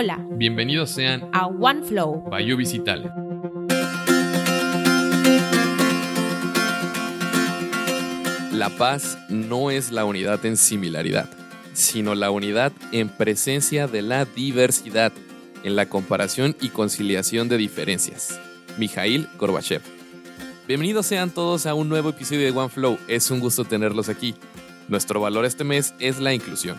Hola. Bienvenidos sean a OneFlow by. La paz no es la unidad en similaridad, sino la unidad en presencia de la diversidad, en la comparación y conciliación de diferencias. Mijail Gorbachev. Bienvenidos sean todos a un nuevo episodio de OneFlow. Es un gusto tenerlos aquí. Nuestro valor este mes es la inclusión.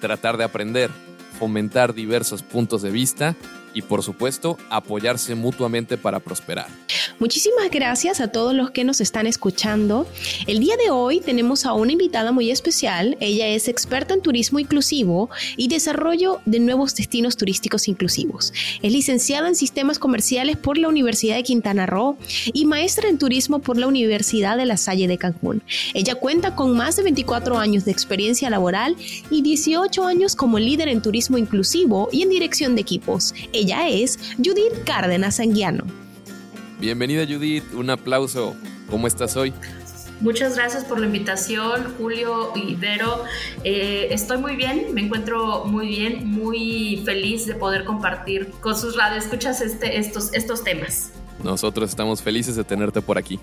Tratar de aprender, fomentar diversos puntos de vista y por supuesto apoyarse mutuamente para prosperar. Muchísimas gracias a todos los que nos están escuchando. El día de hoy tenemos a una invitada muy especial. Ella es experta en turismo inclusivo y desarrollo de nuevos destinos turísticos inclusivos. Es licenciada en sistemas comerciales por la Universidad de Quintana Roo y maestra en turismo por la Universidad de La Salle de Cancún. Ella cuenta con más de 24 años de experiencia laboral y 18 años como líder en turismo inclusivo y en dirección de equipos. Ella es Judith Cárdenas Anguiano. Bienvenida Judith, un aplauso. ¿Cómo estás hoy? Muchas gracias por la invitación, Julio y Vero. Eh, estoy muy bien, me encuentro muy bien, muy feliz de poder compartir con sus radioescuchas este, estos, estos temas. Nosotros estamos felices de tenerte por aquí.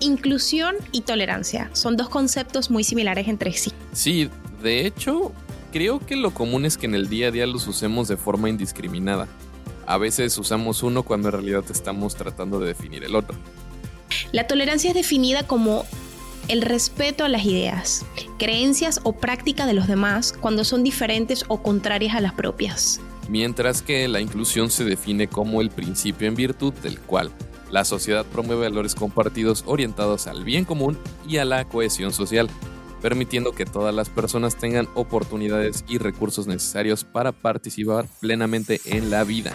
Inclusión y tolerancia son dos conceptos muy similares entre sí. Sí, de hecho, creo que lo común es que en el día a día los usemos de forma indiscriminada. A veces usamos uno cuando en realidad estamos tratando de definir el otro. La tolerancia es definida como el respeto a las ideas, creencias o práctica de los demás cuando son diferentes o contrarias a las propias. Mientras que la inclusión se define como el principio en virtud del cual la sociedad promueve valores compartidos orientados al bien común y a la cohesión social, permitiendo que todas las personas tengan oportunidades y recursos necesarios para participar plenamente en la vida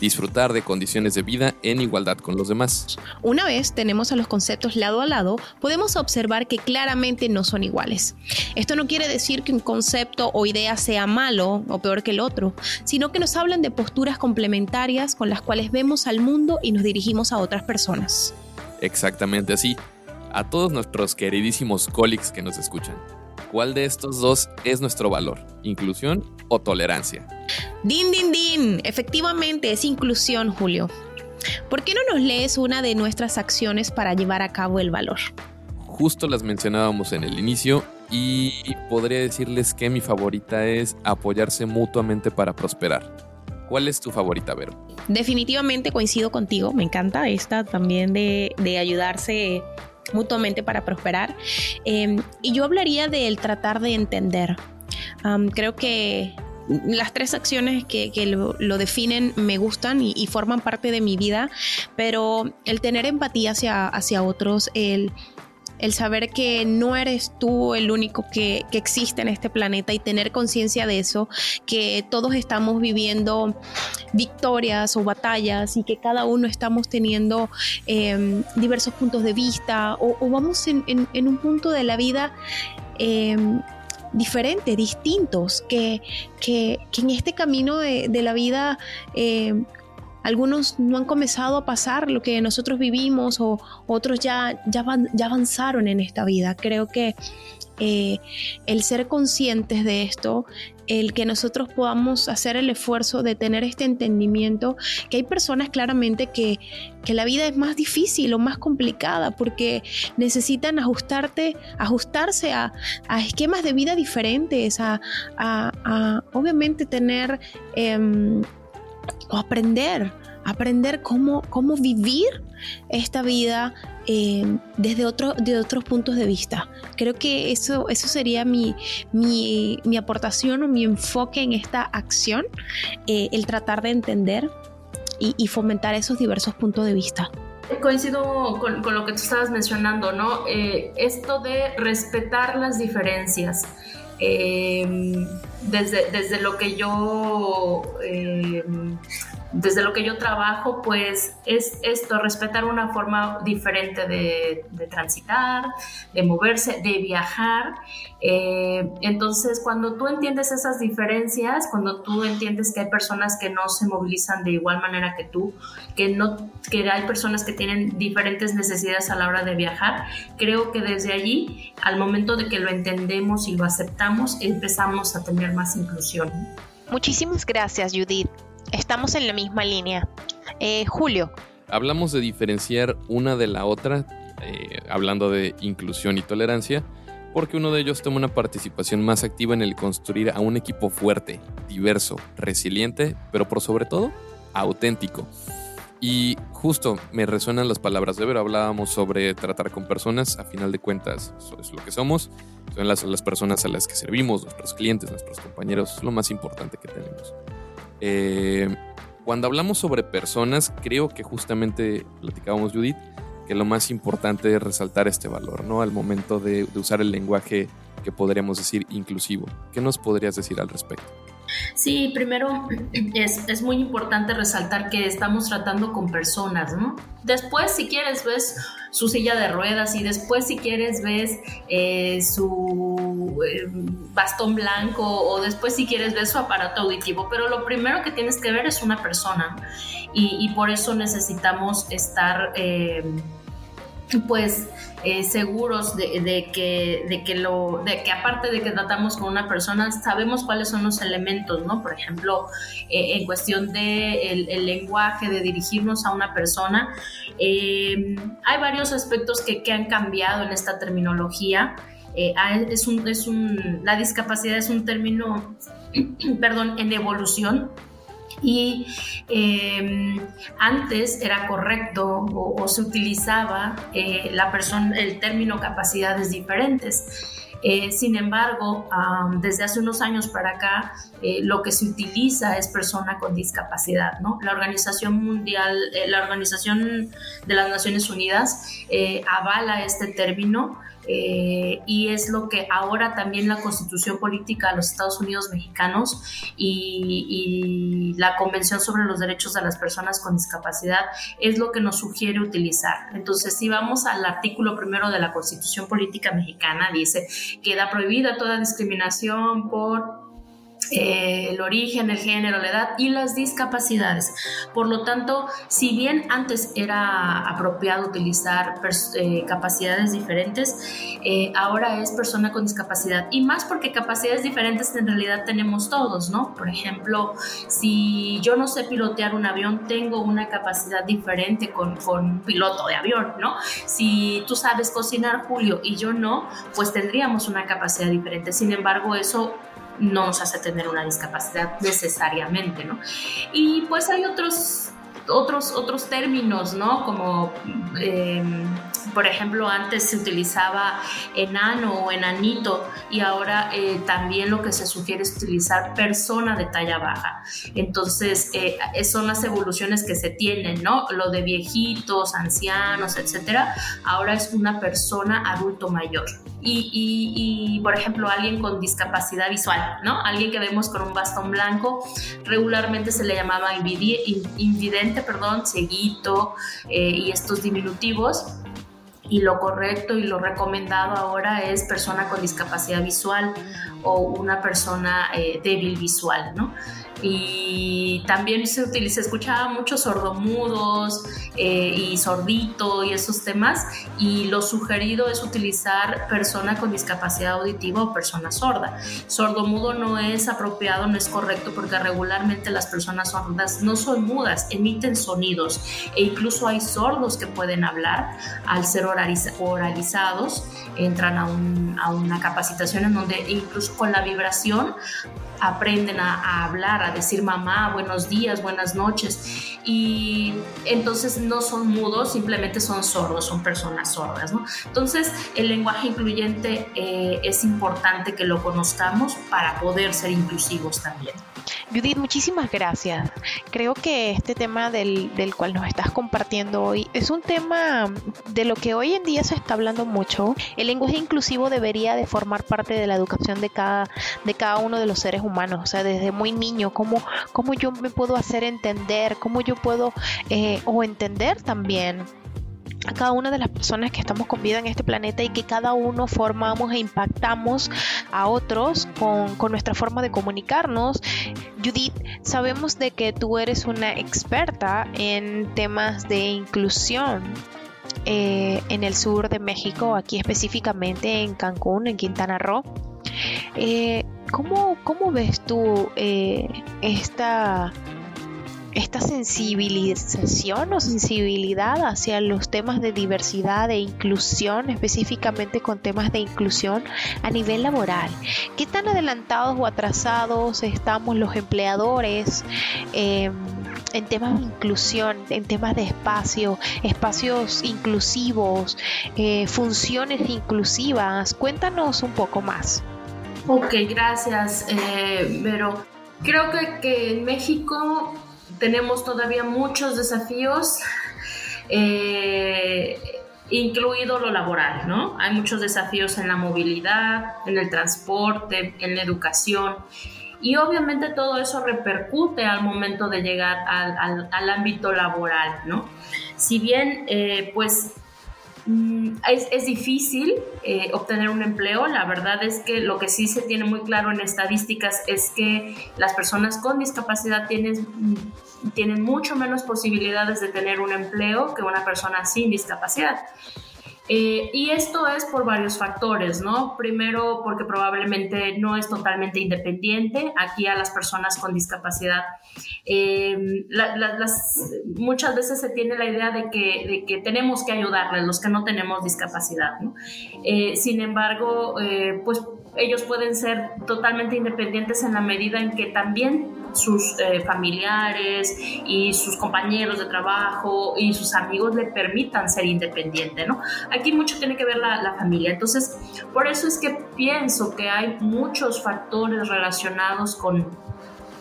disfrutar de condiciones de vida en igualdad con los demás. Una vez tenemos a los conceptos lado a lado, podemos observar que claramente no son iguales. Esto no quiere decir que un concepto o idea sea malo o peor que el otro, sino que nos hablan de posturas complementarias con las cuales vemos al mundo y nos dirigimos a otras personas. Exactamente así. A todos nuestros queridísimos colleagues que nos escuchan. ¿Cuál de estos dos es nuestro valor? ¿Inclusión o tolerancia? Din, din, din. Efectivamente es inclusión, Julio. ¿Por qué no nos lees una de nuestras acciones para llevar a cabo el valor? Justo las mencionábamos en el inicio y podría decirles que mi favorita es apoyarse mutuamente para prosperar. ¿Cuál es tu favorita, Vero? Definitivamente coincido contigo, me encanta esta también de, de ayudarse mutuamente para prosperar. Em, y yo hablaría del tratar de entender. creo que las tres acciones que, lo, definen me gustan y, forman parte de mi vida, pero el tener empatía hacia, hacia otros, el el saber que no eres tú el único que, existe en este planeta y tener conciencia de eso, que todos estamos viviendo victorias o batallas y que cada uno estamos teniendo em, diversos puntos de vista o, vamos en, un punto de la vida. Em, diferente, distintos, que, que, en este camino de, la vida em, algunos no han comenzado a pasar lo que nosotros vivimos o otros ya, ya, ya avanzaron en esta vida. Creo que eh, el ser conscientes de esto, el que nosotros podamos hacer el esfuerzo de tener este entendimiento, que hay personas claramente que, la vida es más difícil o más complicada porque necesitan ajustarte, ajustarse a, esquemas de vida diferentes, a, obviamente tener... Em, o aprender, aprender cómo, cómo vivir esta vida eh, desde otro, de otros puntos de vista. Creo que eso, eso sería mi, mi, mi aportación o mi enfoque en esta acción, eh, el tratar de entender y, fomentar esos diversos puntos de vista. Coincido con, con lo que tú estabas mencionando, ¿no? Eh, esto de respetar las diferencias. Desde, desde, lo que yo desde lo que yo trabajo, pues es esto, respetar una forma diferente de, transitar, de moverse, de viajar. Eh, entonces, cuando tú entiendes esas diferencias, cuando tú entiendes que hay personas que no se movilizan de igual manera que tú, que, no, que hay personas que tienen diferentes necesidades a la hora de viajar, creo que desde allí, al momento de que lo entendemos y lo aceptamos, empezamos a tener más inclusión. Muchísimas gracias, Judith. Estamos en la misma línea. Eh, Julio. Hablamos de diferenciar una de la otra, eh, hablando de inclusión y tolerancia, porque uno de ellos toma una participación más activa en el construir a un equipo fuerte, diverso, resiliente, pero por sobre todo, auténtico. Y justo me resuenan las palabras de Vero. Hablábamos sobre tratar con personas. A final de cuentas, eso es lo que somos. Son las, las personas a las que servimos, nuestros clientes, nuestros compañeros. Es lo más importante que tenemos. Eh, cuando hablamos sobre personas, creo que justamente platicábamos, Judith, que lo más importante es resaltar este valor, ¿no? Al momento de, de usar el lenguaje que podríamos decir inclusivo. ¿Qué nos podrías decir al respecto? Sí, primero es, muy importante resaltar que estamos tratando con personas, ¿no? Después, si quieres, ves su silla de ruedas y después, si quieres, ves eh, su eh, bastón blanco o después, si quieres, ves su aparato auditivo. Pero lo primero que tienes que ver es una persona y, por eso necesitamos estar... Eh, pues eh, seguros de, que, de, que lo, de que aparte de que tratamos con una persona, sabemos cuáles son los elementos, ¿no? Por ejemplo, eh, en cuestión de el, lenguaje, de dirigirnos a una persona, eh, hay varios aspectos que, que, han cambiado en esta terminología. es un, es un, la discapacidad es un término, perdón, en evolución y em, antes era correcto o, se utilizaba eh, la persona, el término capacidades diferentes. Eh, sin embargo, desde hace unos años para acá, eh, lo que se utiliza es persona con discapacidad. ¿no? La Organización Mundial, la Organización de las Naciones Unidas avala este término eh, y es lo que ahora también la constitución política de los Estados Unidos mexicanos y, la Convención sobre los Derechos de las Personas con Discapacidad es lo que nos sugiere utilizar. Entonces, si vamos al artículo primero de la constitución política mexicana, dice, queda prohibida toda discriminación por eh, el origen, el género, la edad y las discapacidades. Por lo tanto, si bien antes era apropiado utilizar eh, capacidades diferentes, eh, ahora es persona con discapacidad. Y más porque capacidades diferentes en realidad tenemos todos, ¿no? Por ejemplo, si yo no sé pilotear un avión, tengo una capacidad diferente con, con un piloto de avión, ¿no? Si tú sabes cocinar, Julio, y yo no, pues tendríamos una capacidad diferente. Sin embargo, eso no nos hace tener una discapacidad necesariamente, ¿no? Y pues hay otros otros, otros términos, ¿no? Como, em, por ejemplo, antes se utilizaba enano o enanito y ahora eh, también lo que se sugiere es utilizar persona de talla baja. Entonces, eh, son las evoluciones que se tienen, ¿no? Lo de viejitos, ancianos, etcétera. Ahora es una persona adulto mayor. Y, por ejemplo, alguien con discapacidad visual, ¿no? Alguien que vemos con un bastón blanco, regularmente se le llamaba invidente perdón, ceguito eh, y estos diminutivos. Y lo correcto y lo recomendado ahora es persona con discapacidad visual o una persona eh, débil visual, ¿no? y también se utiliza, escuchaba muchos sordomudos eh, y sordito y esos temas y lo sugerido es utilizar persona con discapacidad auditiva o persona sorda. Sordomudo no es apropiado, no es correcto porque regularmente las personas sordas no son mudas, emiten sonidos e incluso hay sordos que pueden hablar al ser oralizados, entran a, a una capacitación en donde incluso con la vibración aprenden a, hablar, a decir mamá, buenos días, buenas noches. Y entonces no son mudos, simplemente son sordos, son personas sordas. ¿no? Entonces el lenguaje incluyente eh, es importante que lo conozcamos para poder ser inclusivos también. Judith, muchísimas gracias. Creo que este tema del, del, cual nos estás compartiendo hoy es un tema de lo que hoy en día se está hablando mucho. El lenguaje inclusivo debería de formar parte de la educación de cada, de cada uno de los seres humanos, o sea, desde muy niño, cómo, cómo yo me puedo hacer entender, cómo yo puedo eh, o entender también a cada una de las personas que estamos con vida en este planeta y que cada uno formamos e impactamos a otros con, con, nuestra forma de comunicarnos. Judith, sabemos de que tú eres una experta en temas de inclusión. Eh, en el sur de México, aquí específicamente en Cancún, en Quintana Roo. Eh, ¿cómo, ¿cómo, ves tú eh, esta esta sensibilización o sensibilidad hacia los temas de diversidad e inclusión, específicamente con temas de inclusión a nivel laboral. ¿Qué tan adelantados o atrasados estamos los empleadores? Em, en temas de inclusión, en temas de espacio, espacios inclusivos, eh, funciones inclusivas. Cuéntanos un poco más. Ok, gracias, eh, Vero. Creo que, en México tenemos todavía muchos desafíos, eh, incluido lo laboral, ¿no? Hay muchos desafíos en la movilidad, en el transporte, en la educación. Y obviamente todo eso repercute al momento de llegar al, al, ámbito laboral, ¿no? Si bien, eh, pues, es, es, difícil eh, obtener un empleo. La verdad es que lo que sí se tiene muy claro en estadísticas es que las personas con discapacidad tienen tienen mucho menos posibilidades de tener un empleo que una persona sin discapacidad. Eh, y esto es por varios factores, ¿no? Primero, porque probablemente no es totalmente independiente. Aquí a las personas con discapacidad, eh, muchas veces se tiene la idea de que, de que, tenemos que ayudarles, los que no tenemos discapacidad, ¿no? Eh, sin embargo, pues ellos pueden ser totalmente independientes en la medida en que también sus eh, familiares y sus compañeros de trabajo y sus amigos le permitan ser independiente, ¿no? Aquí mucho tiene que ver la, la familia. Entonces, por eso es que pienso que hay muchos factores relacionados con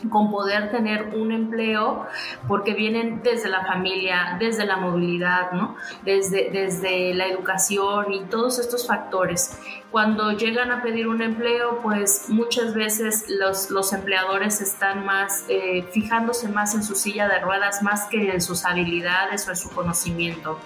con poder tener un empleo porque vienen desde la familia, desde la movilidad, ¿no? desde, desde la educación y todos estos factores. Cuando llegan a pedir un empleo, pues muchas veces los, los empleadores están más eh, fijándose más en su silla de ruedas más que en sus habilidades o en su conocimiento.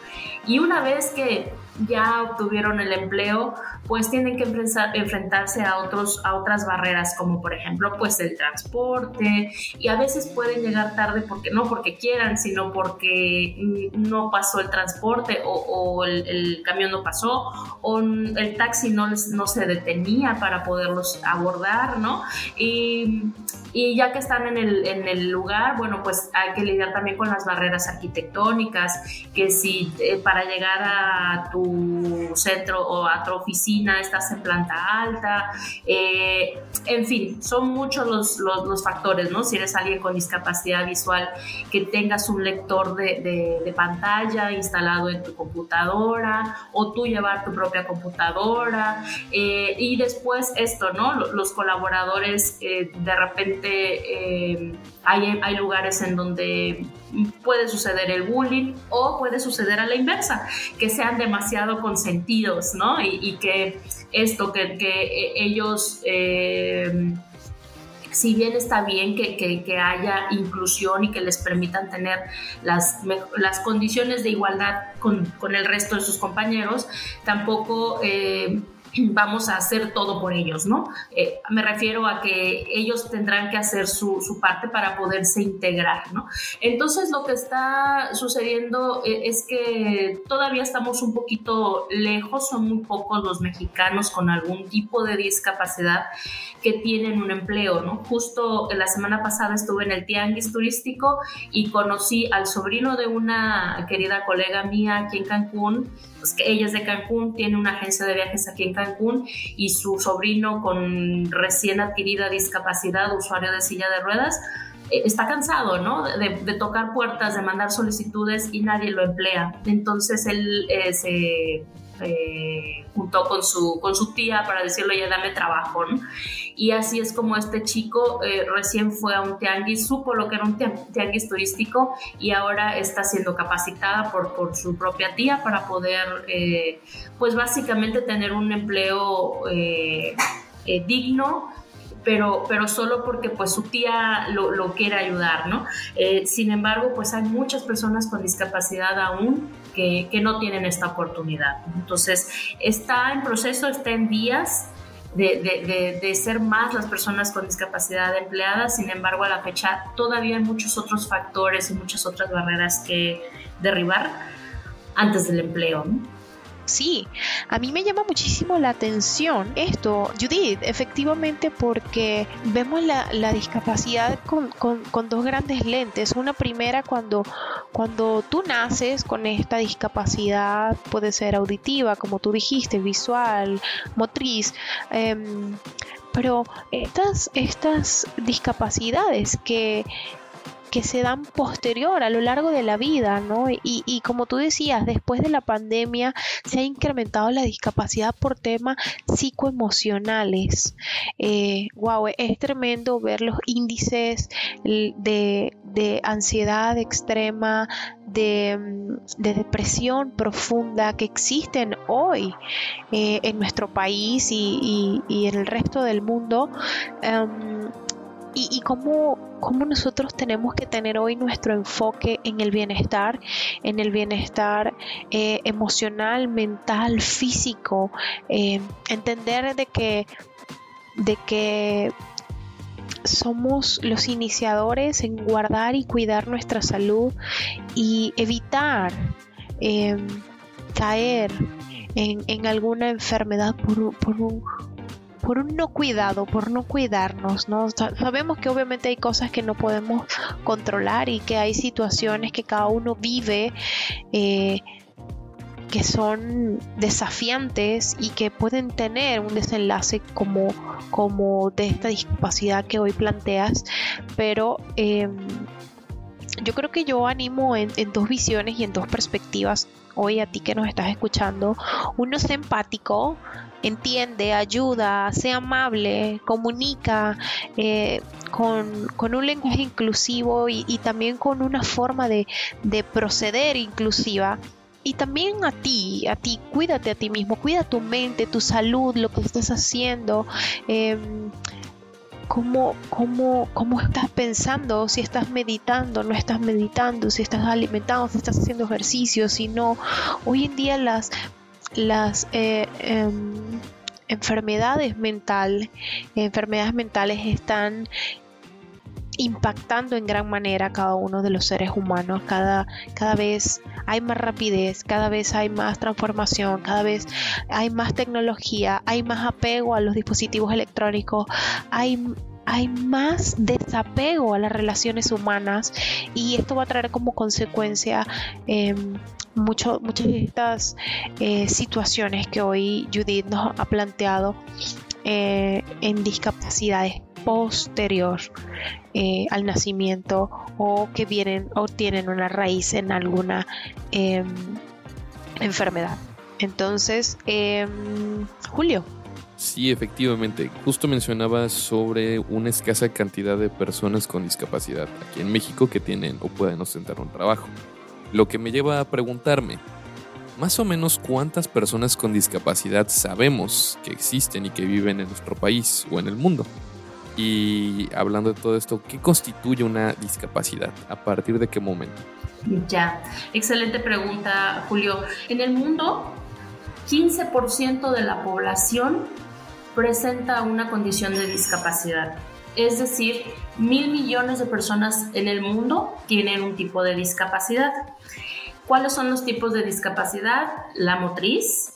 Y una vez que ya obtuvieron el empleo, pues tienen que enfrentarse a, otros, a otras barreras, como por ejemplo, pues el transporte, y a veces pueden llegar tarde porque no porque quieran, sino porque no pasó el transporte o, el, camión no pasó, o el taxi no, no se detenía para poderlos abordar, ¿no? Y, y ya que están en el, en el, lugar, bueno, pues hay que lidiar también con las barreras arquitectónicas, que si eh, para llegar a tu centro o a tu oficina estás en planta alta, eh, en fin, son muchos los, los, factores, ¿no? Si eres alguien con discapacidad visual, que tengas un lector de, de, pantalla instalado en tu computadora o tú llevar tu propia computadora eh, y después esto, ¿no? Los colaboradores eh, de repente hay, lugares en donde puede suceder el bullying o puede suceder a la inversa, que sean demasiado consentidos, ¿no? Y, que esto, que, que ellos... Eh, si bien está bien que, que, haya inclusión y que les permitan tener las, las condiciones de igualdad con, con, el resto de sus compañeros, tampoco eh, vamos a hacer todo por ellos, ¿no? Eh, me refiero a que ellos tendrán que hacer su, su, parte para poderse integrar, ¿no? Entonces lo que está sucediendo eh, es que todavía estamos un poquito lejos, son muy pocos los mexicanos con algún tipo de discapacidad que tienen un empleo, ¿no? Justo la semana pasada estuve en el tianguis turístico y conocí al sobrino de una querida colega mía aquí en Cancún, pues que ella es de Cancún, tiene una agencia de viajes aquí en Cancún y su sobrino con recién adquirida discapacidad, usuario de silla de ruedas, eh, está cansado, ¿no? De, tocar puertas, de mandar solicitudes y nadie lo emplea. Entonces él eh, se eh, junto con su, con su tía para decirle, ya dame trabajo. Y así es como este chico eh, recién fue a un tianguis, supo lo que era un tianguis turístico y ahora está siendo capacitada por, por su propia tía para poder, eh, pues básicamente tener un empleo eh, digno pero, pero solo porque pues su tía lo, lo quiere ayudar, ¿no? sin embargo, pues hay muchas personas con discapacidad aún que, no tienen esta oportunidad. Entonces, está en proceso, está en días, de, de, ser más las personas con discapacidad empleadas, sin embargo a la fecha todavía hay muchos otros factores y muchas otras barreras que derribar antes del empleo. Sí, a mí me llama muchísimo la atención esto, Judith, efectivamente porque vemos la, discapacidad con, dos grandes lentes. Una primera cuando, cuando tú naces con esta discapacidad, puede ser auditiva, como tú dijiste, visual, motriz. Em, pero estas, estas discapacidades que que se dan posterior a lo largo de la vida, ¿no? Y, como tú decías, después de la pandemia se ha incrementado la discapacidad por temas psicoemocionales. wow, eh, es tremendo ver los índices de, ansiedad extrema, de, depresión profunda que existen hoy eh, en nuestro país y, en el resto del mundo. Em, y, cómo, nosotros tenemos que tener hoy nuestro enfoque en el bienestar, en el bienestar eh, emocional, mental, físico, eh, entender de que, de que somos los iniciadores en guardar y cuidar nuestra salud y evitar eh, caer en, alguna enfermedad por, por, un, por un no cuidado, por no cuidarnos, ¿no? Sabemos que obviamente hay cosas que no podemos controlar y que hay situaciones que cada uno vive eh, que son desafiantes y que pueden tener un desenlace como, como de esta discapacidad que hoy planteas, pero em, yo creo que yo animo en, en, dos visiones y en dos perspectivas hoy a ti que nos estás escuchando. Uno es empático, entiende, ayuda, sea amable, comunica eh, con, un lenguaje inclusivo y, también con una forma de, proceder inclusiva. Y también a ti, a ti, cuídate a ti mismo, cuida tu mente, tu salud, lo que estás haciendo. Em, Cómo, cómo, cómo, estás pensando, si estás meditando, no estás meditando, si estás alimentando, si estás haciendo ejercicio, si no. Hoy en día las las eh, em, enfermedades mental, enfermedades mentales están impactando en gran manera a cada uno de los seres humanos. Cada, cada vez hay más rapidez, cada vez hay más transformación, cada vez hay más tecnología, hay más apego a los dispositivos electrónicos, hay hay más desapego a las relaciones humanas y esto va a traer como consecuencia em, muchas de estas eh, situaciones que hoy Judith nos ha planteado eh, en discapacidades posterior eh, al nacimiento o que vienen o tienen una raíz en alguna em, enfermedad. Entonces, em, Julio. Sí, efectivamente. Justo mencionaba sobre una escasa cantidad de personas con discapacidad aquí en México que tienen o pueden ostentar un trabajo. Lo que me lleva a preguntarme, más o menos cuántas personas con discapacidad sabemos que existen y que viven en nuestro país o en el mundo. Y hablando de todo esto, ¿qué constituye una discapacidad? ¿A partir de qué momento? Ya, excelente pregunta, Julio. En el mundo, 15% de la población presenta una condición de discapacidad. Es decir, mil millones de personas en el mundo tienen un tipo de discapacidad. ¿Cuáles son los tipos de discapacidad? La motriz,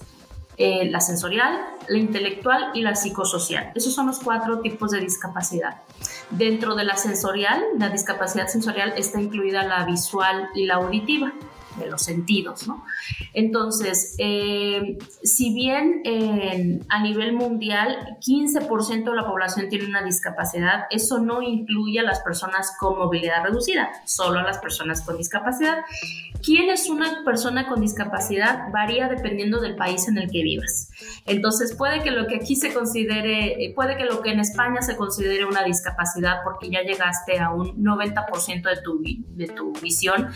eh, la sensorial, la intelectual y la psicosocial. Esos son los cuatro tipos de discapacidad. Dentro de la sensorial, la discapacidad sensorial está incluida la visual y la auditiva de los sentidos, ¿no? Entonces, eh, si bien a nivel mundial 15% de la población tiene una discapacidad, eso no incluye a las personas con movilidad reducida, solo a las personas con discapacidad. ¿Quién es una persona con discapacidad? Varía dependiendo del país en el que vivas. Entonces, puede que lo que aquí se considere, puede que lo que en España se considere una discapacidad porque ya llegaste a un 90% de tu, de tu visión,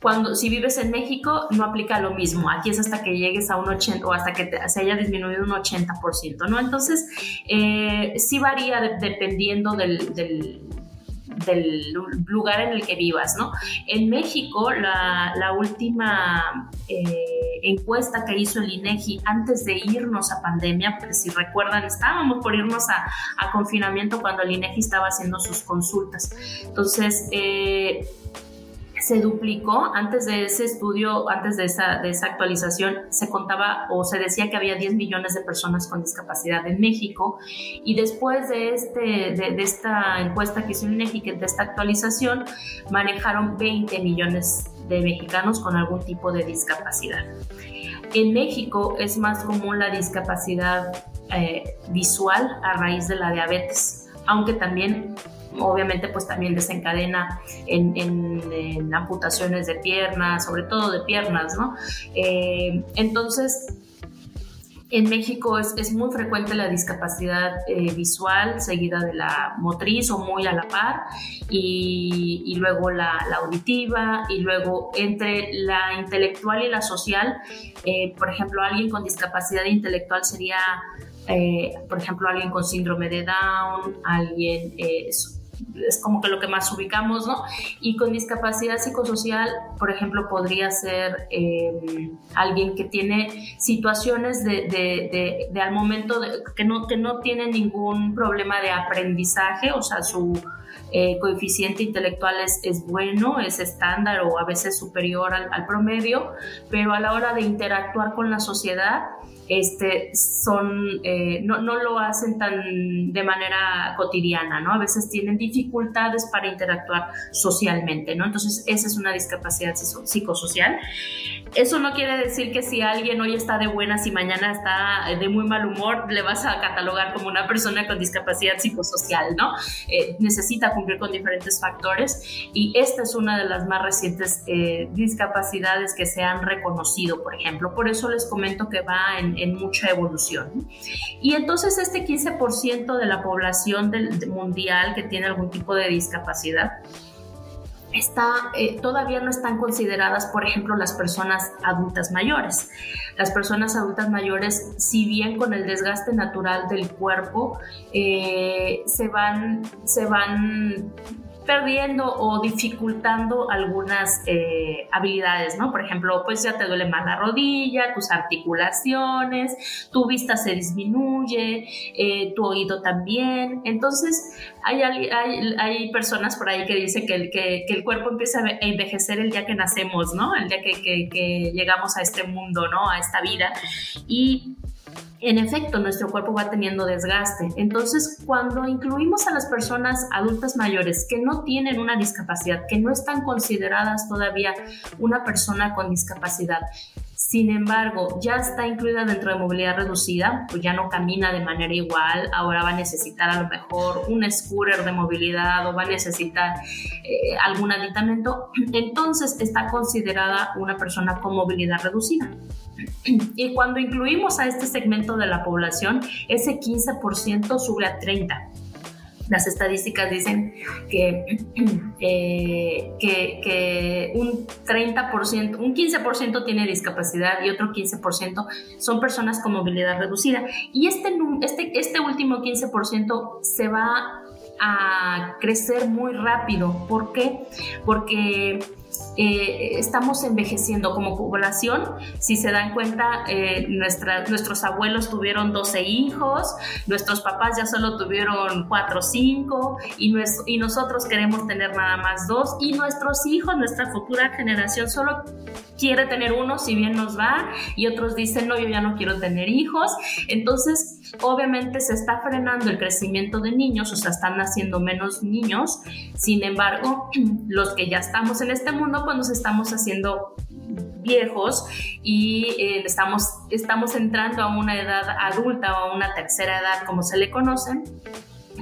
cuando si vives en México no aplica lo mismo. Aquí es hasta que llegues a un 80 o hasta que se haya disminuido un 80%, ¿no? Entonces, eh, sí varía dependiendo del, del, lugar en el que vivas, ¿no? En México, la, la última eh, encuesta que hizo el INEGI antes de irnos a pandemia, porque si recuerdan, estábamos por irnos a, a confinamiento cuando el INEGI estaba haciendo sus consultas. Entonces, eh, se duplicó. Antes de ese estudio, antes de esa, de esa actualización, se contaba o se decía que había 10 millones de personas con discapacidad en México. Y después de, este, de, esta encuesta que hizo México, de esta actualización, manejaron 20 millones de mexicanos con algún tipo de discapacidad. En México es más común la discapacidad eh, visual a raíz de la diabetes, aunque también obviamente pues también desencadena en, amputaciones de piernas, sobre todo de piernas, ¿no? Eh, entonces, en México es, muy frecuente la discapacidad eh, visual seguida de la motriz o muy a la par y, luego la, auditiva y luego entre la intelectual y la social, eh, por ejemplo, alguien con discapacidad intelectual sería, por ejemplo, alguien con síndrome de Down, alguien es como que lo que más ubicamos, ¿no? Y con discapacidad psicosocial, por ejemplo, podría ser eh, alguien que tiene situaciones de, al momento que, no, que no tiene ningún problema de aprendizaje, o sea, su eh, coeficiente intelectual es, es, bueno, es estándar o a veces superior al, al promedio, pero a la hora de interactuar con la sociedad, este, son, eh, no, no, lo hacen tan de manera cotidiana, ¿no? A veces tienen dificultades para interactuar socialmente, ¿no? Entonces, esa es una discapacidad psicosocial. Eso no quiere decir que si alguien hoy está de buenas y mañana está de muy mal humor, le vas a catalogar como una persona con discapacidad psicosocial, ¿no? Eh, necesita cumplir con diferentes factores y esta es una de las más recientes eh, discapacidades que se han reconocido, por ejemplo. Por eso les comento que va en, en mucha evolución. Y entonces este 15% de la población del, mundial que tiene algún tipo de discapacidad, está, eh, todavía no están consideradas, por ejemplo, las personas adultas mayores. Las personas adultas mayores, si bien con el desgaste natural del cuerpo, eh, se, van, se van perdiendo o dificultando algunas eh, habilidades, ¿no? Por ejemplo, pues ya te duele más la rodilla, tus articulaciones, tu vista se disminuye, eh, tu oído también. Entonces, hay, hay, hay, personas por ahí que dicen que el, que, el, cuerpo empieza a envejecer el día que nacemos, ¿no? El día que, que, que llegamos a este mundo, ¿no? A esta vida. Y en efecto, nuestro cuerpo va teniendo desgaste. Entonces, cuando incluimos a las personas adultas mayores que no tienen una discapacidad, que no están consideradas todavía una persona con discapacidad, sin embargo, ya está incluida dentro de movilidad reducida, pues ya no camina de manera igual, ahora va a necesitar a lo mejor un scooter de movilidad o va a necesitar eh, algún aditamento, entonces está considerada una persona con movilidad reducida. Y cuando incluimos a este segmento de la población, ese 15% sube a 30%. Las estadísticas dicen que, eh, que, un 30%, un 15% tiene discapacidad y otro 15% son personas con movilidad reducida. Y este, este, este último 15% se va a crecer muy rápido. ¿Por qué? Porque eh, estamos envejeciendo como población. Si se dan cuenta, eh, nuestros abuelos tuvieron 12 hijos, nuestros papás ya solo tuvieron 4 o 5 y, y nosotros queremos tener nada más dos y nuestros hijos, nuestra futura generación solo quiere tener uno si bien nos va y otros dicen no, yo ya no quiero tener hijos. Entonces, obviamente se está frenando el crecimiento de niños, o sea, están naciendo menos niños. Sin embargo, los que ya estamos en este mundo, pues nos estamos haciendo viejos y eh, estamos, estamos entrando a una edad adulta o a una tercera edad, como se le conocen,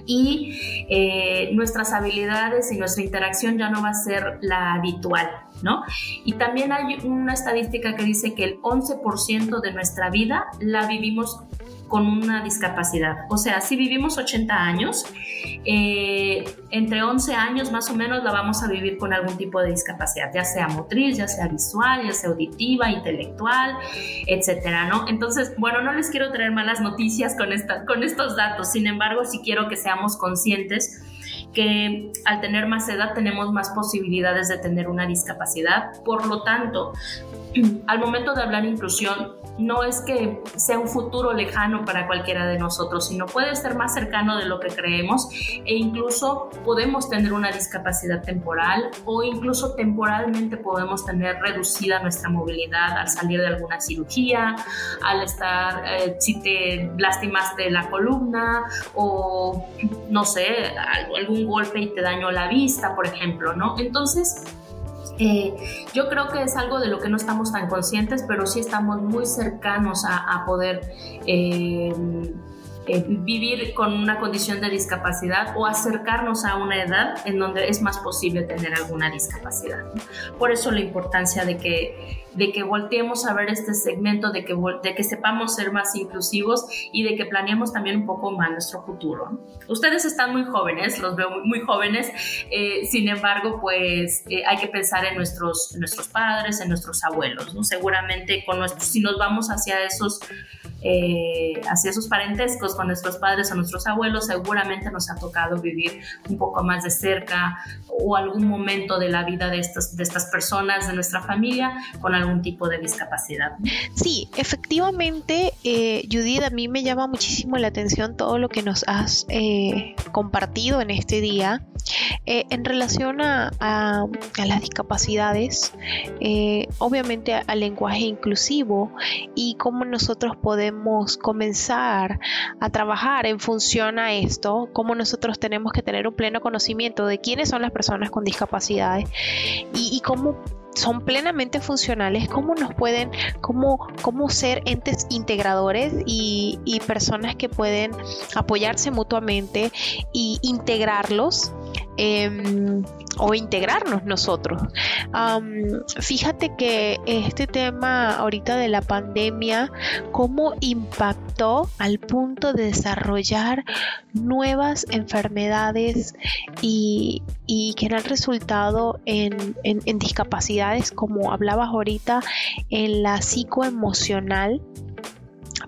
y eh, nuestras habilidades y nuestra interacción ya no va a ser la habitual, ¿no? Y también hay una estadística que dice que el 11% de nuestra vida la vivimos con una discapacidad. O sea, si vivimos 80 años, eh, entre 11 años más o menos la vamos a vivir con algún tipo de discapacidad, ya sea motriz, ya sea visual, ya sea auditiva, intelectual, etcétera, ¿no? Entonces, bueno, no les quiero traer malas noticias con, esta, con estos datos, sin embargo, sí quiero que seamos conscientes que al tener más edad tenemos más posibilidades de tener una discapacidad. Por lo tanto, al momento de hablar inclusión, no es que sea un futuro lejano para cualquiera de nosotros, sino puede ser más cercano de lo que creemos e incluso podemos tener una discapacidad temporal o incluso temporalmente podemos tener reducida nuestra movilidad al salir de alguna cirugía, al estar, eh, si te lastimaste la columna o no sé, algún golpe y te dañó la vista, por ejemplo, ¿no? Entonces, eh, yo creo que es algo de lo que no estamos tan conscientes, pero sí estamos muy cercanos a, poder eh, eh, vivir con una condición de discapacidad o acercarnos a una edad en donde es más posible tener alguna discapacidad. Por eso la importancia de que de que volteemos a ver este segmento, de que, de que sepamos ser más inclusivos y de que planeemos también un poco más nuestro futuro. Ustedes están muy jóvenes, los veo muy, jóvenes, eh, sin embargo, pues eh, hay que pensar en nuestros, nuestros padres, en nuestros abuelos, ¿no? Seguramente con nuestros, si nos vamos hacia esos, eh, hacia esos parentescos con nuestros padres o nuestros abuelos, seguramente nos ha tocado vivir un poco más de cerca o algún momento de la vida de estas, de estas personas, de nuestra familia, con algún tipo de discapacidad. Sí, efectivamente, eh, Judith, a mí me llama muchísimo la atención todo lo que nos has eh, compartido en este día eh, en relación a, las discapacidades, obviamente al lenguaje inclusivo y cómo nosotros podemos comenzar a trabajar en función a esto, cómo nosotros tenemos que tener un pleno conocimiento de quiénes son las personas con discapacidades y, y cómo son plenamente funcionales, cómo nos pueden, cómo, cómo ser entes integradores y, y personas que pueden apoyarse mutuamente y integrarlos Em, o integrarnos nosotros. fíjate que este tema ahorita de la pandemia, cómo impactó al punto de desarrollar nuevas enfermedades y, que han resultado en, en discapacidades, como hablabas ahorita, en la psicoemocional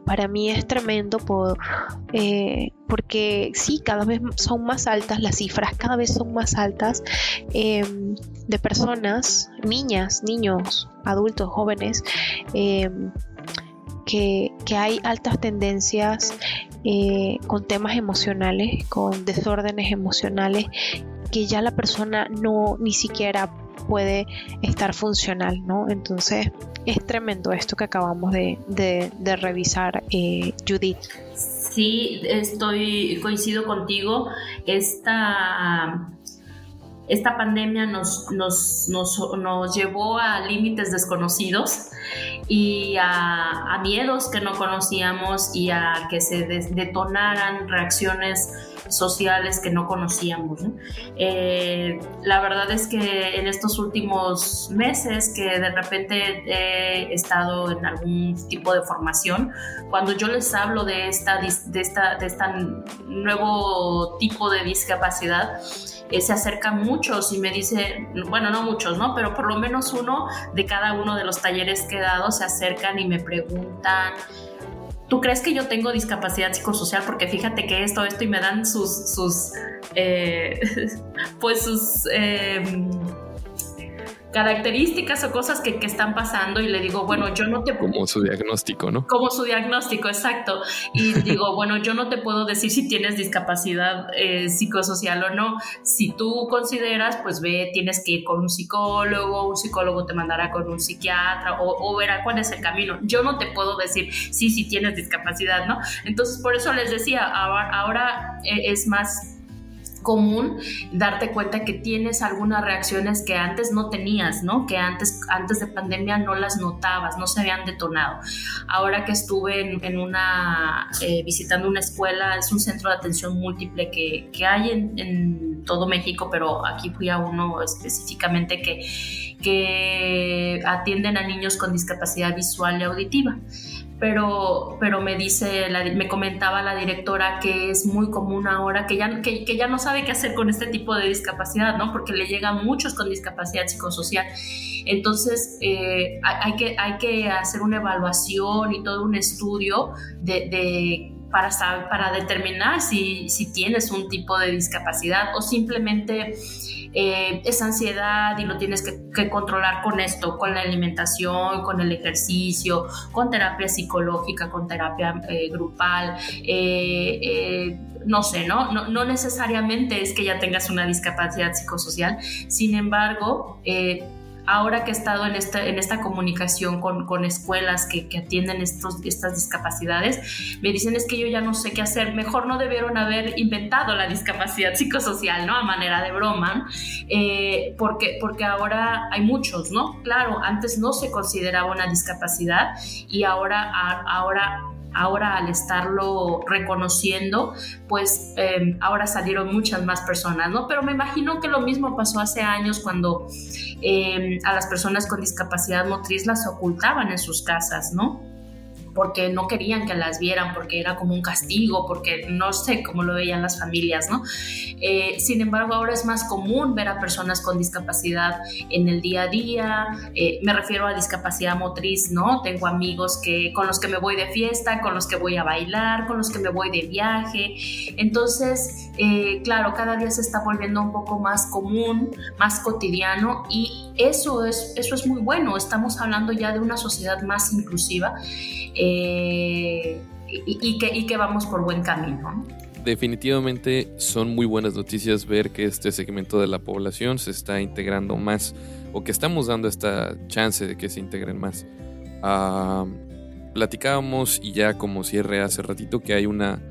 para mí es tremendo por, eh, porque sí, cada vez son más altas las cifras, cada vez son más altas em, de personas, niñas, niños, adultos, jóvenes, em, que, hay altas tendencias eh, con temas emocionales, con desórdenes emocionales, que ya la persona no ni siquiera puede estar funcional, ¿no? Entonces es tremendo esto que acabamos de, revisar, eh, Judith. Sí, estoy, coincido contigo. Esta, esta pandemia nos, nos, nos, llevó a límites desconocidos y a, miedos que no conocíamos y a que se detonaran reacciones sociales que no conocíamos. Eh, la verdad es que en estos últimos meses que de repente he estado en algún tipo de formación, cuando yo les hablo de esta, de esta, de esta nuevo tipo de discapacidad, eh, se acercan muchos y me dice, bueno, no muchos, ¿no? Pero por lo menos uno de cada uno de los talleres que he dado se acercan y me preguntan, ¿tú crees que yo tengo discapacidad psicosocial? Porque fíjate que esto, esto y me dan sus, sus, eh, pues sus... Eh, características o cosas que, que, están pasando y le digo, bueno, yo no te... Como su diagnóstico, ¿no? Como su diagnóstico, exacto. Y digo, bueno, yo no te puedo decir si tienes discapacidad eh, psicosocial o no. Si tú consideras, pues ve, tienes que ir con un psicólogo, un psicólogo te mandará con un psiquiatra o, o verá cuál es el camino. Yo no te puedo decir sí, si tienes discapacidad, ¿no? Entonces, por eso les decía, ahora, ahora eh, es más común darte cuenta que tienes algunas reacciones que antes no tenías, ¿no? Que antes, antes de pandemia no las notabas, no se habían detonado. Ahora que estuve en, una, eh, visitando una escuela, es un centro de atención múltiple que, que hay en, en, todo México, pero aquí fui a uno específicamente que, que atienden a niños con discapacidad visual y auditiva pero, pero me dice, me comentaba la directora que es muy común ahora, que ya, que, ya no sabe qué hacer con este tipo de discapacidad, ¿no? Porque le llegan muchos con discapacidad psicosocial. Entonces, eh, hay, que, hay que hacer una evaluación y todo un estudio de, para, saber, para determinar si, si tienes un tipo de discapacidad o simplemente eh, es ansiedad y lo tienes que, controlar con esto, con la alimentación, con el ejercicio, con terapia psicológica, con terapia eh, grupal. Eh, no sé, ¿no? ¿no? ¿no? necesariamente es que ya tengas una discapacidad psicosocial, sin embargo, ahora que he estado en esta, en esta comunicación con, con escuelas que, que, atienden estos, estas discapacidades, me dicen es que yo ya no sé qué hacer, mejor no debieron haber inventado la discapacidad psicosocial, ¿no? A manera de broma, eh, porque, porque ahora hay muchos, ¿no? Claro, antes no se consideraba una discapacidad y ahora, ahora ahora al estarlo reconociendo, pues em, ahora salieron muchas más personas, ¿no? Pero me imagino que lo mismo pasó hace años cuando em, a las personas con discapacidad motriz las ocultaban en sus casas, ¿no? Porque no querían que las vieran, porque era como un castigo, porque no sé cómo lo veían las familias, ¿no? Eh, sin embargo, ahora es más común ver a personas con discapacidad en el día a día, eh, me refiero a discapacidad motriz, ¿no? Tengo amigos que, con los que me voy de fiesta, con los que voy a bailar, con los que me voy de viaje, entonces, eh, claro, cada día se está volviendo un poco más común, más cotidiano y eso es, eso es muy bueno, estamos hablando ya de una sociedad más inclusiva eh, y, que, vamos por buen camino. Definitivamente son muy buenas noticias ver que este segmento de la población se está integrando más o que estamos dando esta chance de que se integren más. Ah, platicábamos y ya como cierre hace ratito que hay una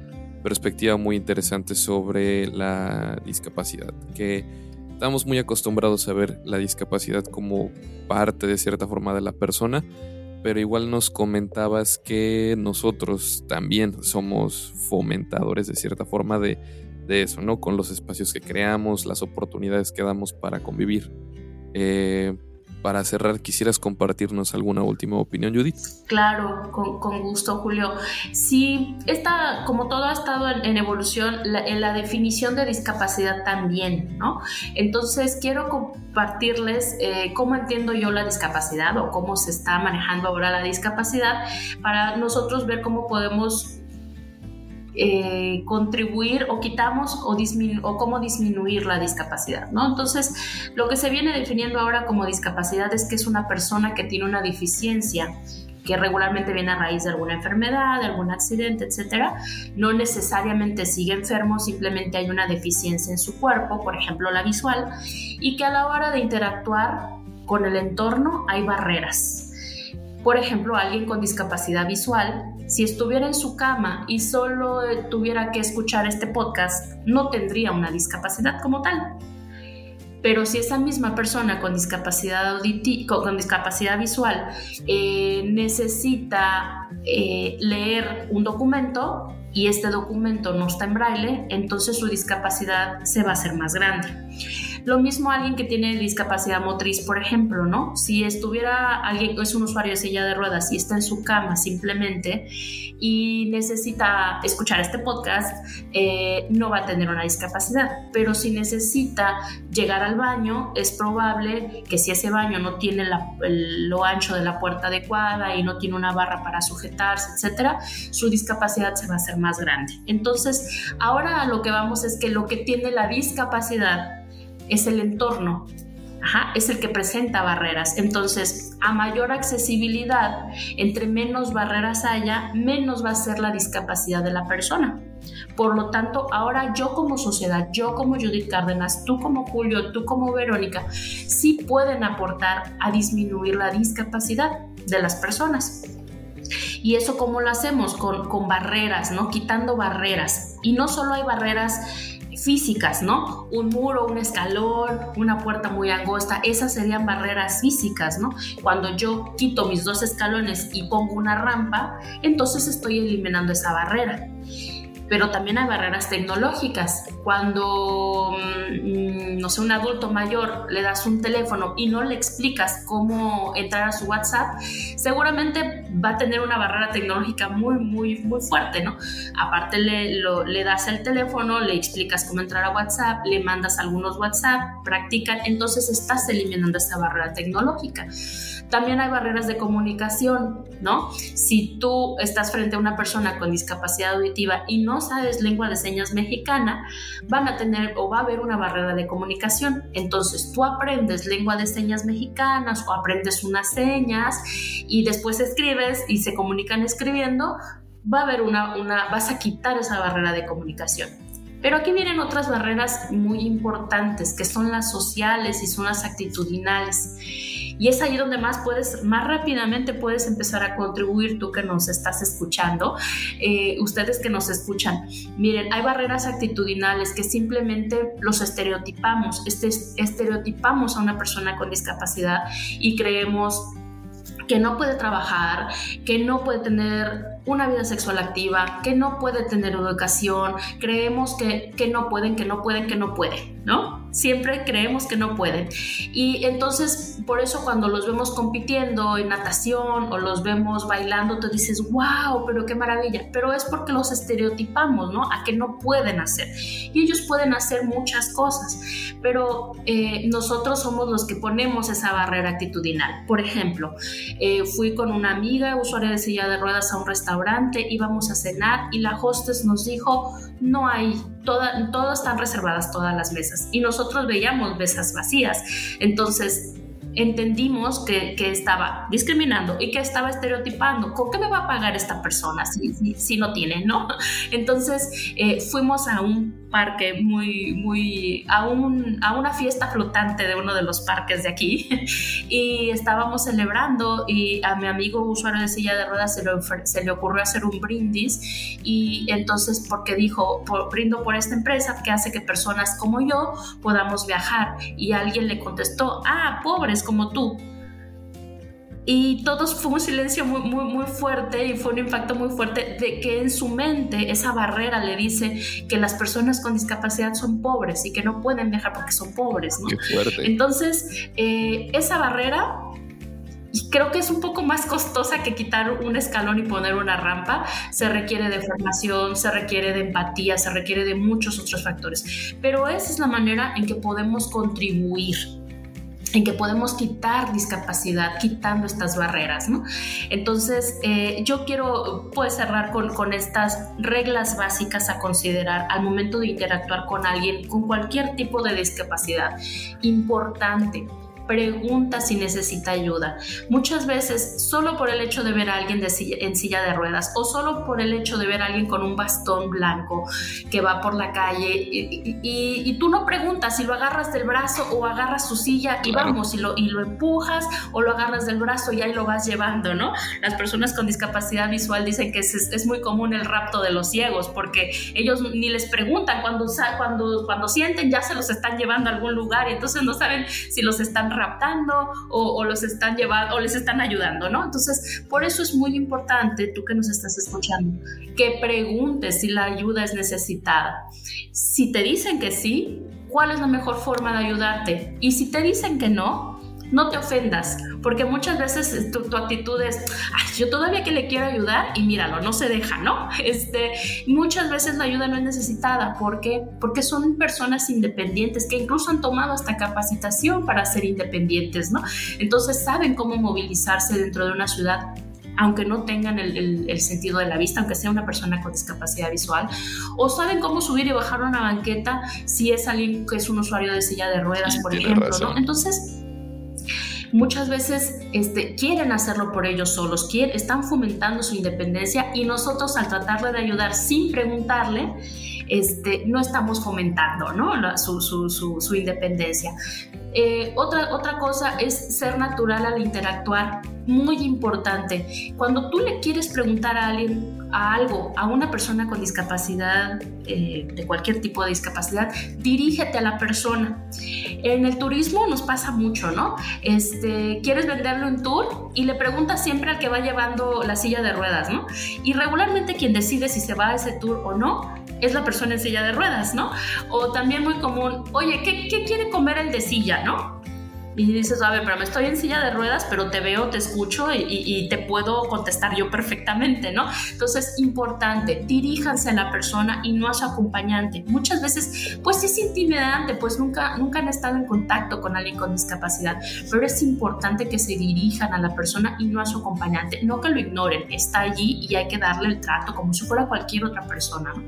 perspectiva muy interesante sobre la discapacidad, que estamos muy acostumbrados a ver la discapacidad como parte de cierta forma de la persona, pero igual nos comentabas que nosotros también somos fomentadores de cierta forma de, eso, ¿no? Con los espacios que creamos, las oportunidades que damos para convivir. Eh, para cerrar, ¿quisieras compartirnos alguna última opinión, Judith? Claro, con, gusto, Julio. Sí, esta, como todo ha estado en, evolución, en la definición de discapacidad también, ¿no? Entonces, quiero compartirles eh, cómo entiendo yo la discapacidad o cómo se está manejando ahora la discapacidad para nosotros ver cómo podemos eh, contribuir o quitamos o, o cómo disminuir la discapacidad, ¿no? Entonces, lo que se viene definiendo ahora como discapacidad es que es una persona que tiene una deficiencia que regularmente viene a raíz de alguna enfermedad, de algún accidente, etcétera, no necesariamente sigue enfermo, simplemente hay una deficiencia en su cuerpo, por ejemplo la visual, y que a la hora de interactuar con el entorno hay barreras. Por ejemplo, alguien con discapacidad visual, si estuviera en su cama y solo tuviera que escuchar este podcast, no tendría una discapacidad como tal. Pero si esa misma persona con discapacidad, con discapacidad visual eh, necesita eh, leer un documento y este documento no está en braille, entonces su discapacidad se va a hacer más grande. Lo mismo alguien que tiene discapacidad motriz, por ejemplo, ¿no? Si estuviera alguien es un usuario de silla de ruedas y está en su cama simplemente y necesita escuchar este podcast, eh, no va a tener una discapacidad. Pero si necesita llegar al baño, es probable que si ese baño no tiene lo ancho de la puerta adecuada y no tiene una barra para sujetarse, etcétera, su discapacidad se va a hacer más grande. Entonces, ahora lo que vamos es que lo que tiene la discapacidad es el entorno, es el que presenta barreras. Entonces, a mayor accesibilidad, entre menos barreras haya, menos va a ser la discapacidad de la persona. Por lo tanto, ahora yo como sociedad, yo como Judith Cárdenas, tú como Julio, tú como Verónica, sí pueden aportar a disminuir la discapacidad de las personas. ¿Y eso cómo lo hacemos? Con, con barreras, ¿no? Quitando barreras. Y no solo hay barreras físicas, ¿no? Un muro, un escalón, una puerta muy angosta, esas serían barreras físicas, ¿no? Cuando yo quito mis dos escalones y pongo una rampa, entonces estoy eliminando esa barrera. Pero también hay barreras tecnológicas. Cuando, mm, no sé, un adulto mayor le das un teléfono y no le explicas cómo entrar a su WhatsApp, seguramente va a tener una barrera tecnológica muy, muy, muy fuerte, ¿no? Aparte le, le das el teléfono, le explicas cómo entrar a WhatsApp, le mandas algunos WhatsApp, practican, entonces estás eliminando esa barrera tecnológica. También hay barreras de comunicación, ¿no? Si tú estás frente a una persona con discapacidad auditiva y no sabes lengua de señas mexicana, van a tener o va a haber una barrera de comunicación. Entonces tú aprendes lengua de señas mexicanas o aprendes unas señas y después escribes y se comunican escribiendo, va a haber una, una vas a quitar esa barrera de comunicación. Pero aquí vienen otras barreras muy importantes, que son las sociales y son las actitudinales. Y es ahí donde más puedes, más rápidamente puedes empezar a contribuir tú que nos estás escuchando, eh, ustedes que nos escuchan. Miren, hay barreras actitudinales que simplemente los estereotipamos, este, estereotipamos a una persona con discapacidad y creemos que no puede trabajar, que no puede tener una vida sexual activa, que no puede tener educación, creemos que, que no pueden, que no pueden, que no pueden, ¿no? Siempre creemos que no pueden. Y entonces, por eso cuando los vemos compitiendo en natación o los vemos bailando, te dices, wow, pero qué maravilla. Pero es porque los estereotipamos, ¿no? A que no pueden hacer. Y ellos pueden hacer muchas cosas, pero eh, nosotros somos los que ponemos esa barrera actitudinal. Por ejemplo, eh, fui con una amiga usuaria de silla de ruedas a un restaurante, íbamos a cenar y la hostess nos dijo, no hay, toda, todas están reservadas todas las mesas. Y nosotros veíamos mesas vacías. Entonces, entendimos que, estaba discriminando y que estaba estereotipando. ¿Con qué me va a pagar esta persona si, si, no tiene, no? Entonces eh, fuimos a un parque muy, muy, a, un, a una fiesta flotante de uno de los parques de aquí y estábamos celebrando y a mi amigo usuario de silla de ruedas se le, se le ocurrió hacer un brindis y entonces porque dijo, brindo por esta empresa que hace que personas como yo podamos viajar y alguien le contestó, ah, pobres como tú y todos fue un silencio muy, muy, muy fuerte y fue un impacto muy fuerte de que en su mente esa barrera le dice que las personas con discapacidad son pobres y que no pueden viajar porque son pobres, ¿no? Qué fuerte. Entonces, eh, esa barrera creo que es un poco más costosa que quitar un escalón y poner una rampa. Se requiere de formación, se requiere de empatía, se requiere de muchos otros factores. Pero esa es la manera en que podemos contribuir en que podemos quitar discapacidad, quitando estas barreras, ¿no? Entonces, eh, yo quiero pues, cerrar con, con, estas reglas básicas a considerar al momento de interactuar con alguien con cualquier tipo de discapacidad. Importante, pregunta si necesita ayuda. Muchas veces, solo por el hecho de ver a alguien en silla de ruedas o solo por el hecho de ver a alguien con un bastón blanco que va por la calle y, tú no preguntas si lo agarras del brazo o agarras su silla y vamos, y lo, y lo empujas o lo agarras del brazo y ahí lo vas llevando, ¿no? Las personas con discapacidad visual dicen que es, es muy común el rapto de los ciegos porque ellos ni les preguntan cuando, cuando, cuando sienten ya se los están llevando a algún lugar y entonces no saben si los están raptando o, los están llevando o les están ayudando, ¿no? Entonces, por eso es muy importante, tú que nos estás escuchando, que preguntes si la ayuda es necesitada. Si te dicen que sí, ¿cuál es la mejor forma de ayudarte? Y si te dicen que no, no te ofendas, porque muchas veces tu, actitud es, yo todavía que le quiero ayudar y míralo, no se deja, ¿no? Este, muchas veces la ayuda no es necesitada, ¿por qué? Porque son personas independientes que incluso han tomado hasta capacitación para ser independientes, ¿no? Entonces saben cómo movilizarse dentro de una ciudad aunque no tengan el, el, sentido de la vista, aunque sea una persona con discapacidad visual, o saben cómo subir y bajar una banqueta si es alguien que es un usuario de silla de ruedas, por ejemplo, ¿no? Entonces, muchas veces este, quieren hacerlo por ellos solos, quieren, están fomentando su independencia y nosotros al tratarle de ayudar sin preguntarle, este, no estamos fomentando ¿no? su, independencia. Eh, otra, otra cosa es ser natural al interactuar, muy importante. Cuando tú le quieres preguntar a alguien a algo, a una persona con discapacidad, eh, de cualquier tipo de discapacidad, dirígete a la persona. En el turismo nos pasa mucho, ¿no? Este, quieres venderle un tour y le preguntas siempre al que va llevando la silla de ruedas, ¿no? Y regularmente quien decide si se va a ese tour o no es la persona en silla de ruedas, ¿no? O también muy común, oye, ¿qué, quiere comer el de silla, no? Y dices, a ver, pero me estoy en silla de ruedas, pero te veo, te escucho y, te puedo contestar yo perfectamente, ¿no? Entonces, importante, diríjanse a la persona y no a su acompañante. Muchas veces, pues es intimidante, pues nunca, nunca han estado en contacto con alguien con discapacidad, pero es importante que se dirijan a la persona y no a su acompañante, no que lo ignoren, está allí y hay que darle el trato como si fuera cualquier otra persona, ¿no?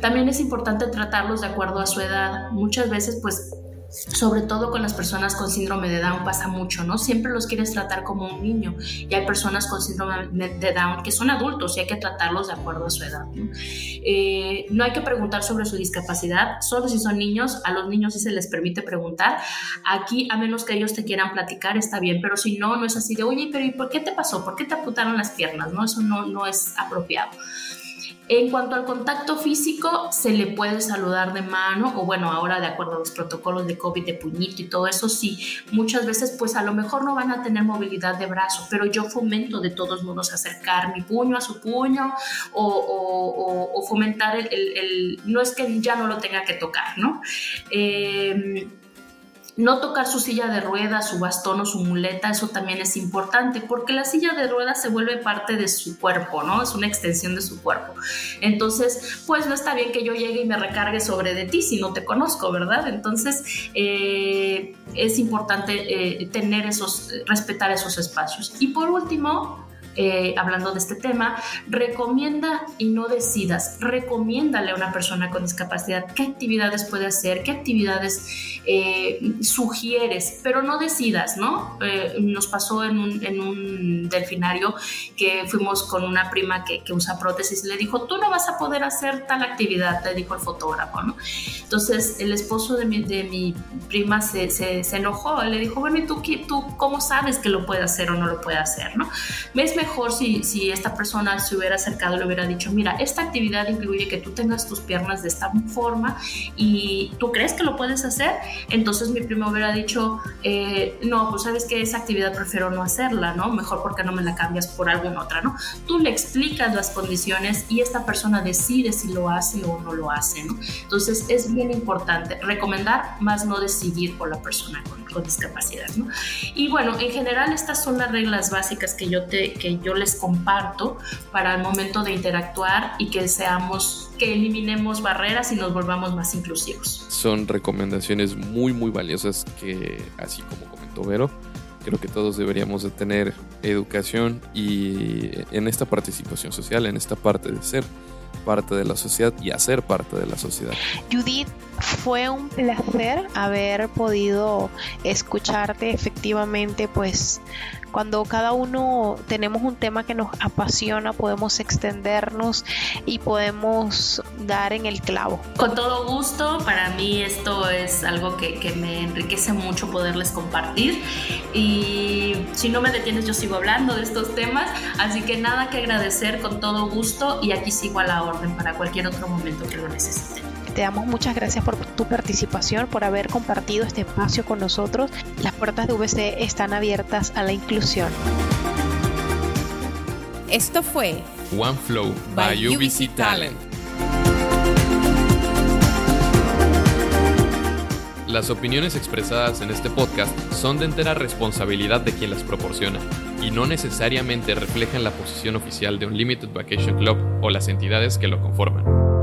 También es importante tratarlos de acuerdo a su edad. Muchas veces, pues sobre todo con las personas con síndrome de Down pasa mucho, ¿no? Siempre los quieres tratar como un niño y hay personas con síndrome de Down que son adultos y hay que tratarlos de acuerdo a su edad, ¿no? Eh, no hay que preguntar sobre su discapacidad, solo si son niños, a los niños sí se les permite preguntar. Aquí, a menos que ellos te quieran platicar, está bien, pero si no, no es así de, oye, pero ¿y por qué te pasó? ¿Por qué te apuntaron las piernas? ¿No? Eso no, no es apropiado. En cuanto al contacto físico, se le puede saludar de mano o bueno, ahora de acuerdo a los protocolos de COVID de puñito y todo eso, sí, muchas veces pues a lo mejor no van a tener movilidad de brazo, pero yo fomento de todos modos acercar mi puño a su puño o, fomentar el, no es que ya no lo tenga que tocar, ¿no? Eh, no tocar su silla de ruedas, su bastón o su muleta, eso también es importante, porque la silla de ruedas se vuelve parte de su cuerpo, ¿no? Es una extensión de su cuerpo. Entonces, pues no está bien que yo llegue y me recargue sobre de ti si no te conozco, ¿verdad? Entonces, eh, es importante eh, tener esos, respetar esos espacios. Y por último, eh, hablando de este tema, recomienda y no decidas, recomiéndale a una persona con discapacidad qué actividades puede hacer, qué actividades eh, sugieres, pero no decidas, ¿no? Eh, nos pasó en un, delfinario que fuimos con una prima que, usa prótesis y le dijo, tú no vas a poder hacer tal actividad, le dijo el fotógrafo, ¿no? Entonces el esposo de mi, de mi prima se, se, enojó, le dijo, bueno, ¿y tú, tú cómo sabes que lo puede hacer o no lo puede hacer, ¿no? ¿Ves? mejor si, si esta persona se hubiera acercado y le hubiera dicho, mira, esta actividad incluye que tú tengas tus piernas de esta forma y tú crees que lo puedes hacer, entonces mi primo hubiera dicho, eh, no, pues sabes que esa actividad prefiero no hacerla, ¿no? Mejor porque no me la cambias por alguna otra, ¿no? Tú le explicas las condiciones y esta persona decide si lo hace o no lo hace, ¿no? Entonces es bien importante recomendar más no decidir por la persona con, con discapacidad, ¿no? Y bueno, en general estas son las reglas básicas que yo, te, que yo les comparto para el momento de interactuar y que seamos, que eliminemos barreras y nos volvamos más inclusivos. Son recomendaciones muy, muy valiosas que, así como comentó Vero, creo que todos deberíamos de tener educación y en esta participación social, en esta parte de ser parte de la sociedad y hacer parte de la sociedad. Judith, fue un placer haber podido escucharte efectivamente, pues cuando cada uno tenemos un tema que nos apasiona, podemos extendernos y podemos dar en el clavo. Con todo gusto, para mí esto es algo que, que me enriquece mucho poderles compartir y si no me detienes yo sigo hablando de estos temas, así que nada que agradecer con todo gusto y aquí sigo a la orden para cualquier otro momento que lo necesiten. Te damos muchas gracias por tu participación, por haber compartido este espacio con nosotros. Las puertas de VC están abiertas a la inclusión. Esto fue OneFlow by, by UBC Talent. Las opiniones expresadas en este podcast son de entera responsabilidad de quien las proporciona y no necesariamente reflejan la posición oficial de un Limited Vacation Club o las entidades que lo conforman.